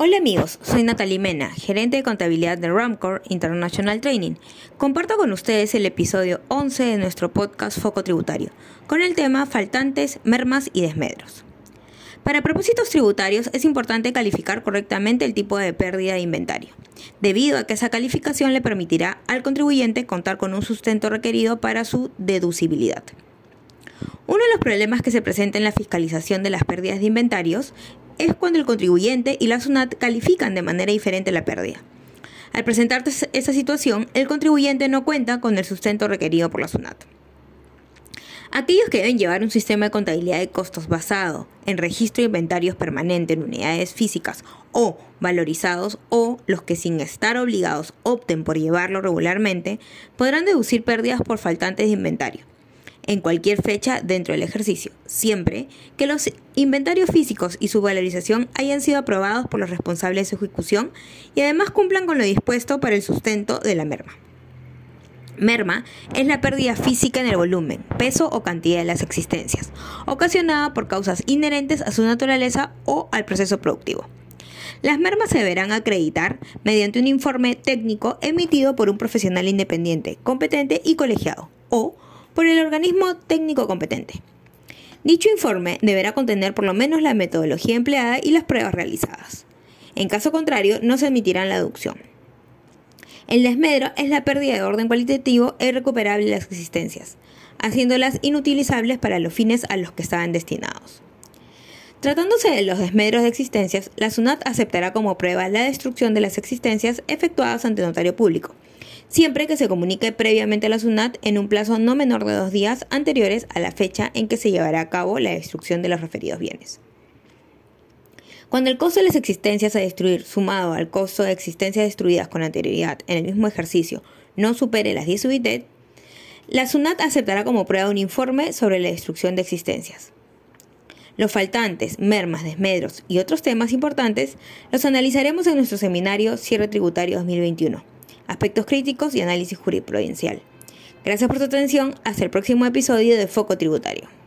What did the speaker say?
Hola amigos, soy Natalie Mena, gerente de contabilidad de Ramcore International Training. Comparto con ustedes el episodio 11 de nuestro podcast Foco Tributario, con el tema faltantes, mermas y desmedros. Para propósitos tributarios es importante calificar correctamente el tipo de pérdida de inventario, debido a que esa calificación le permitirá al contribuyente contar con un sustento requerido para su deducibilidad. Uno de los problemas que se presenta en la fiscalización de las pérdidas de inventarios es cuando el contribuyente y la SUNAT califican de manera diferente la pérdida. Al presentarse esa situación, el contribuyente no cuenta con el sustento requerido por la SUNAT. Aquellos que deben llevar un sistema de contabilidad de costos basado en registro de inventarios permanente en unidades físicas o valorizados o los que sin estar obligados opten por llevarlo regularmente podrán deducir pérdidas por faltantes de inventario en cualquier fecha dentro del ejercicio, siempre que los inventarios físicos y su valorización hayan sido aprobados por los responsables de ejecución y además cumplan con lo dispuesto para el sustento de la merma. Merma es la pérdida física en el volumen, peso o cantidad de las existencias, ocasionada por causas inherentes a su naturaleza o al proceso productivo. Las mermas se deberán acreditar mediante un informe técnico emitido por un profesional independiente, competente y colegiado, o por el organismo técnico competente. Dicho informe deberá contener por lo menos la metodología empleada y las pruebas realizadas. En caso contrario, no se emitirá la deducción. El desmedro es la pérdida de orden cualitativo e irrecuperable de las existencias, haciéndolas inutilizables para los fines a los que estaban destinados. Tratándose de los desmedros de existencias, la SUNAT aceptará como prueba la destrucción de las existencias efectuadas ante notario público, siempre que se comunique previamente a la SUNAT en un plazo no menor de dos días anteriores a la fecha en que se llevará a cabo la destrucción de los referidos bienes. Cuando el costo de las existencias a destruir sumado al costo de existencias destruidas con anterioridad en el mismo ejercicio no supere las 10 UIT, la SUNAT aceptará como prueba un informe sobre la destrucción de existencias. Los faltantes, mermas, desmedros y otros temas importantes los analizaremos en nuestro seminario Cierre Tributario 2021 aspectos críticos y análisis jurisprudencial. Gracias por su atención. Hasta el próximo episodio de Foco Tributario.